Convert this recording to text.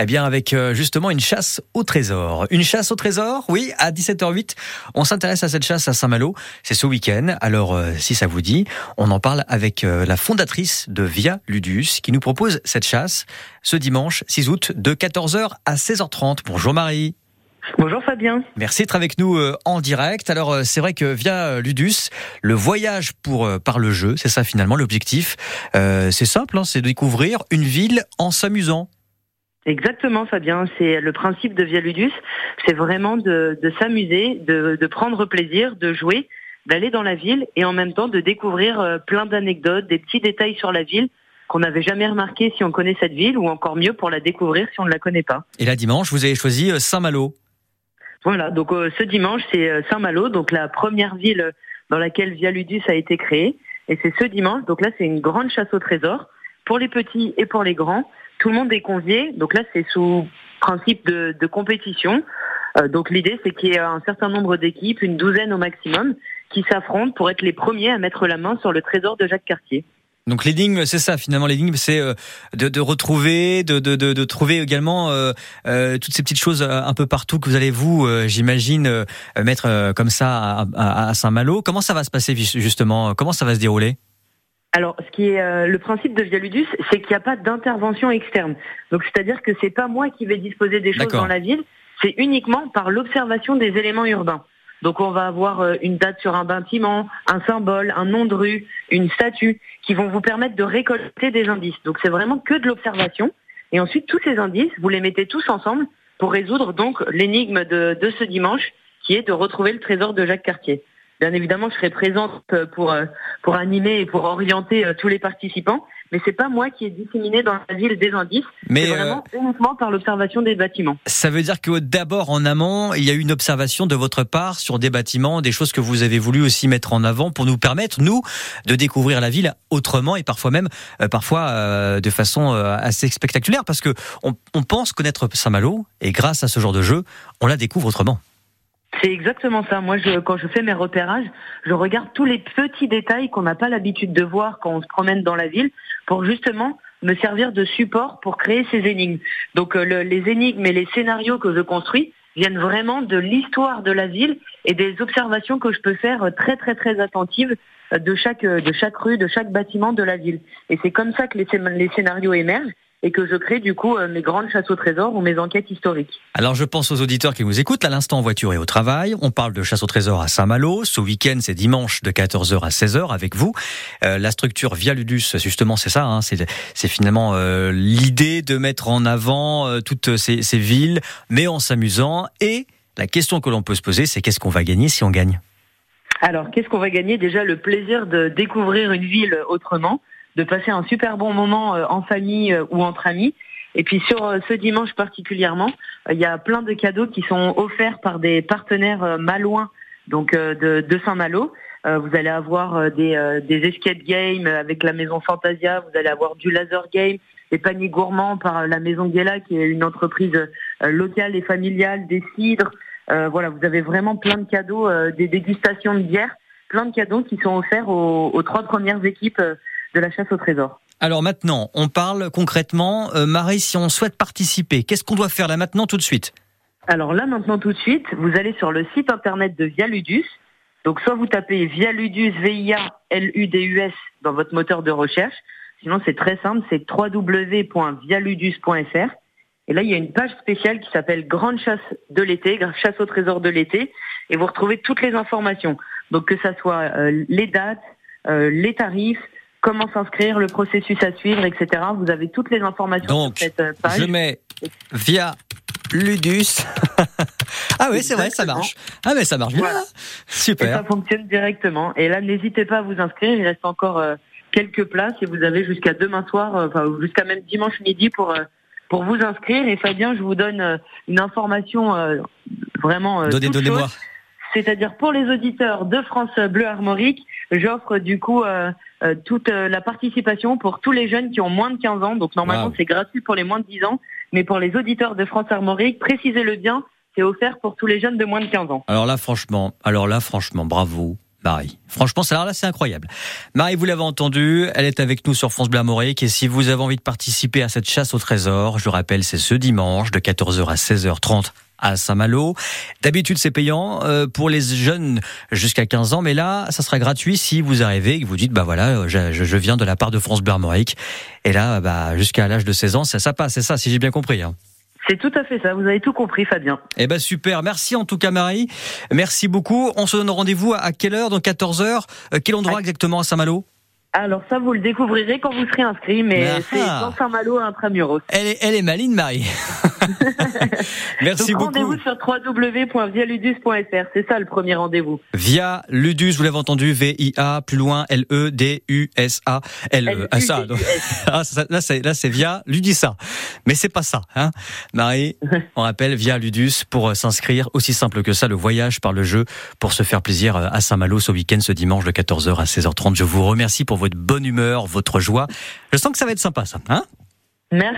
Eh bien, avec euh, justement une chasse au trésor. Une chasse au trésor, oui, à 17h08. On s'intéresse à cette chasse à Saint-Malo. C'est ce week-end. Alors, euh, si ça vous dit, on en parle avec euh, la fondatrice de Via Ludus qui nous propose cette chasse ce dimanche 6 août de 14h à 16h30. Bonjour Marie. Bonjour Fabien. Merci d'être avec nous euh, en direct. Alors euh, c'est vrai que via euh, Ludus, le voyage pour par le jeu, c'est ça finalement l'objectif. c'est simple, hein, c'est de découvrir une ville en s'amusant. Exactement Fabien, c'est le principe de Via Ludus, c'est vraiment de, s'amuser, de, prendre plaisir, de jouer, d'aller dans la ville et en même temps de découvrir plein d'anecdotes, des petits détails sur la ville qu'on n'avait jamais remarqué si on connaît cette ville ou encore mieux pour la découvrir si on ne la connaît pas. Et là dimanche, vous avez choisi Saint-Malo. Voilà, donc euh, ce dimanche, c'est euh, Saint-Malo, donc la première ville dans laquelle Via Ludus a été créée. Et c'est ce dimanche, donc là, c'est une grande chasse au trésor pour les petits et pour les grands. Tout le monde est convié, donc là, c'est sous principe de, compétition. Euh, donc l'idée, c'est qu'il y ait un certain nombre d'équipes, une douzaine au maximum, qui s'affrontent pour être les premiers à mettre la main sur le trésor de Jacques Cartier. Donc l'énigme, c'est ça finalement. L'énigme, c'est euh, de, de, retrouver, de, de, de, trouver également euh, euh, toutes ces petites choses un peu partout que vous allez vous, j'imagine, mettre comme ça à, à, Saint-Malo. Comment ça va se passer justement? Comment ça va se dérouler? Alors, ce qui est le principe de Vialudus, c'est qu'il n'y a pas d'intervention externe. Donc, c'est-à-dire que c'est pas moi qui vais disposer des choses dans la ville, c'est uniquement par l'observation des éléments urbains. Donc on va avoir euh, une date sur un bâtiment, un symbole, un nom de rue, une statue, qui vont vous permettre de récolter des indices. Donc c'est vraiment que de l'observation. Et ensuite, tous ces indices, vous les mettez tous ensemble pour résoudre donc l'énigme de, de ce dimanche, qui est de retrouver le trésor de Jacques Cartier. Bien évidemment, je serai présente pour, euh, pour animer et pour orienter euh, tous les participants mais c'est pas moi qui ai disséminé dans la ville des indices. Mais c'est vraiment euh, uniquement par l'observation des bâtiments. Ça veut dire que d'abord en amont, il y a eu une observation de votre part sur des bâtiments, des choses que vous avez voulu aussi mettre en avant pour nous permettre nous de découvrir la ville autrement et parfois même euh, parfois euh, de façon assez spectaculaire parce que on, on pense connaître Saint-Malo et grâce à ce genre de jeu, on la découvre autrement. C'est exactement ça. Moi, quand je fais mes repérages, je regarde tous les petits détails qu'on n'a pas l'habitude de voir quand on se promène dans la ville pour justement me servir de support pour créer ces énigmes. Donc euh, les énigmes et les scénarios que je construis viennent vraiment de l'histoire de la ville et des observations que je peux faire très très très attentives de chaque de chaque rue, de chaque bâtiment de la ville. Et c'est comme ça que les scénarios émergent et que je crée du coup euh, mes grandes chasses au trésor ou mes enquêtes historiques. Alors je pense aux auditeurs qui nous écoutent à l'instant en voiture et au travail. On parle de chasse au trésor à Saint-Malo. Ce week-end, c'est dimanche de 14h à 16h avec vous. Euh, la structure Via Ludus, justement, c'est ça. Hein, c'est finalement euh, l'idée de mettre en avant toutes ces, ces villes, mais en s'amusant. Et la question que l'on peut se poser, c'est qu'est-ce qu'on va gagner si on gagne? Alors, qu'est-ce qu'on va gagner? Déjà, le plaisir de découvrir une ville autrement de passer un super bon moment euh, en famille euh, ou entre amis. Et puis sur euh, ce dimanche particulièrement, il y a plein de cadeaux qui sont offerts par des partenaires malouins, donc de, de Saint-Malo. Vous allez avoir des, des escape games avec la maison Fantasia, vous allez avoir du laser game, des paniers gourmands par la maison Guéla, qui est une entreprise locale et familiale, des cidres. voilà, vous avez vraiment plein de cadeaux, des dégustations de bière, plein de cadeaux qui sont offerts aux, aux trois premières équipes de la chasse au trésor. Alors maintenant, on parle concrètement. Euh, Marie, si on souhaite participer, qu'est-ce qu'on doit faire là maintenant tout de suite? Alors là maintenant tout de suite, vous allez sur le site internet de Vialudus. Donc soit vous tapez Vialudus, V-I-A-L-U-D-U-S dans votre moteur de recherche. Sinon c'est très simple, c'est www.vialudus.fr. Et là, il y a une page spéciale qui s'appelle Grande chasse de l'été, chasse au trésor de l'été, et vous retrouvez toutes les informations. Donc que ça soit euh, les dates, euh, les tarifs, comment s'inscrire, le processus à suivre, etc. Vous avez toutes les informations sur cette euh, page. Je mets via Ludus. ah oui, c'est vrai, ça marche. Ah mais ça marche bien. Super. Et ça fonctionne directement. Et là, n'hésitez pas à vous inscrire. Il reste encore euh, quelques places et vous avez jusqu'à demain soir, euh, enfin jusqu'à même dimanche midi pour pour vous inscrire. Et Fabien, je vous donne une information vraiment. Donnez, donnez-moi. C'est-à-dire pour les auditeurs de France Bleu Armorique, j'offre du coup euh, euh, toute euh, la participation pour tous les jeunes qui ont moins de 15 ans. Donc normalement c'est gratuit pour les moins de 10 ans, mais pour les auditeurs de France Armorique, précisez-le bien, c'est offert pour tous les jeunes de moins de 15 ans. Alors là franchement, alors là franchement, bravo. Marie. Franchement, ça là, c'est incroyable. Marie, vous l'avez entendu, elle est avec nous sur France Bleu Armorique. Et si vous avez envie de participer à cette chasse au trésor, je rappelle, c'est ce dimanche de 14h à 16h30 à Saint-Malo. D'habitude, c'est payant euh, pour les jeunes jusqu'à 15 ans, mais là, ça sera gratuit si vous arrivez et que vous dites, bah voilà, je, je viens de la part de France Bleu Armorique. Et là, bah, jusqu'à l'âge de 16 ans, ça, ça passe, c'est ça, si j'ai bien compris. Hein. C'est tout à fait ça, vous avez tout compris Fabien. Eh ben super, merci en tout cas Marie. Merci beaucoup. On se donne rendez-vous à quelle heure? Donc 14h. Euh, quel endroit exactement à Saint-Malo? Alors ça, vous le découvrirez quand vous serez inscrit, mais ah c'est dans Saint-Malo, intramuros. Elle est, elle est maline, Marie. Merci beaucoup. Rendez-vous sur www.vialudus.fr, c'est ça le premier rendez-vous. Via Ludus, vous l'avez entendu, V-I-A, plus loin, L-E-D-U-S-A. L -E, ah, ça, ah, là, c'est, là, c'est via Ludisa. Mais c'est pas ça, hein. Marie, on rappelle, via Ludus, pour euh, s'inscrire, aussi simple que ça, le voyage par le jeu, pour se faire plaisir euh, à Saint-Malo ce week-end, ce dimanche de 14h à 16h30. Je vous remercie pour votre bonne humeur, votre joie. Je sens que ça va être sympa, ça. Hein Merci.